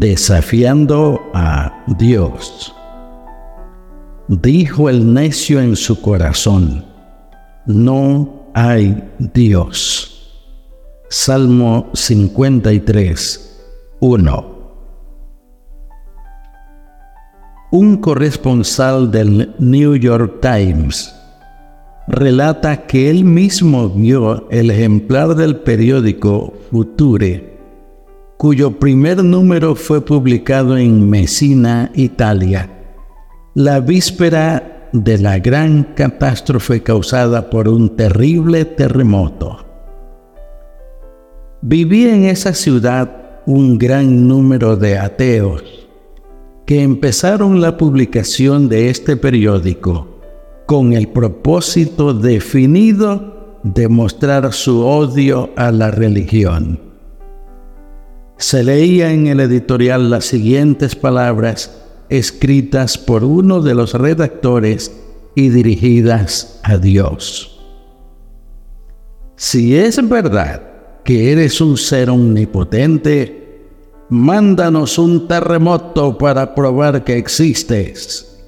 Desafiando a Dios. Dijo el necio en su corazón, no hay Dios. Salmo 53, 1. Un corresponsal del New York Times relata que él mismo vio el ejemplar del periódico Future, cuyo primer número fue publicado en Messina, Italia, la víspera de la gran catástrofe causada por un terrible terremoto. Vivía en esa ciudad un gran número de ateos que empezaron la publicación de este periódico con el propósito definido de mostrar su odio a la religión. Se leía en el editorial las siguientes palabras escritas por uno de los redactores y dirigidas a Dios. Si es verdad que eres un ser omnipotente, mándanos un terremoto para probar que existes.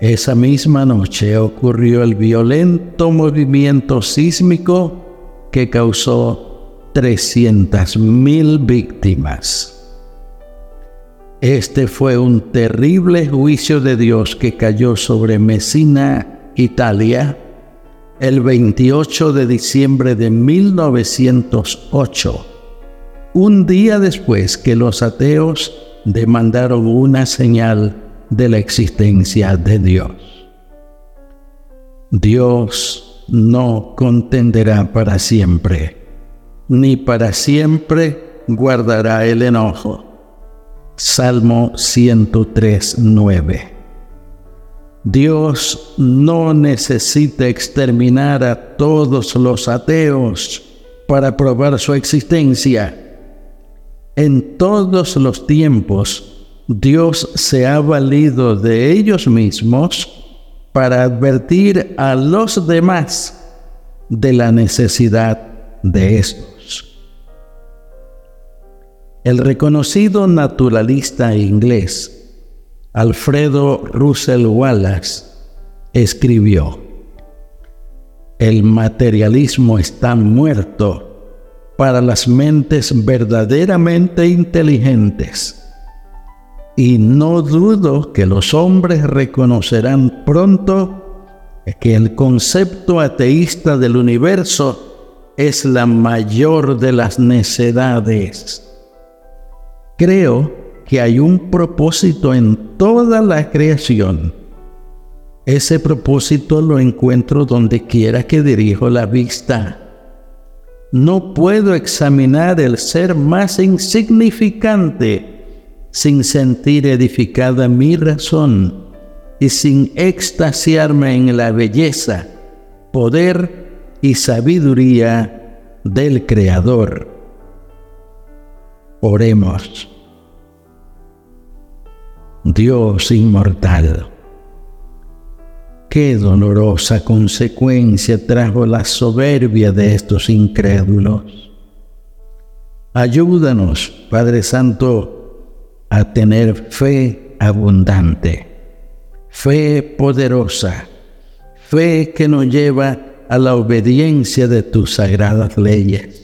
Esa misma noche ocurrió el violento movimiento sísmico que causó 300.000 víctimas. Este fue un terrible juicio de Dios que cayó sobre Messina, Italia, el 28 de diciembre de 1908 un día después que los ateos demandaron una señal de la existencia de Dios. Dios no contenderá para siempre, ni para siempre guardará el enojo. Salmo 103, 9. Dios no necesita exterminar a todos los ateos para probar su existencia en todos los tiempos, Dios se ha valido de ellos mismos para advertir a los demás de la necesidad de estos. El reconocido naturalista inglés Alfredo Russell Wallace escribió, El materialismo está muerto para las mentes verdaderamente inteligentes. Y no dudo que los hombres reconocerán pronto que el concepto ateísta del universo es la mayor de las necedades. Creo que hay un propósito en toda la creación. Ese propósito lo encuentro donde quiera que dirijo la vista no puedo examinar el ser más insignificante sin sentir edificada mi razón y sin extasiarme en la belleza, poder y sabiduría del Creador. Oremos. Dios inmortal Qué dolorosa consecuencia trajo la soberbia de estos incrédulos. Ayúdanos, Padre Santo, a tener fe abundante, fe poderosa, fe que nos lleva a la obediencia de tus sagradas leyes.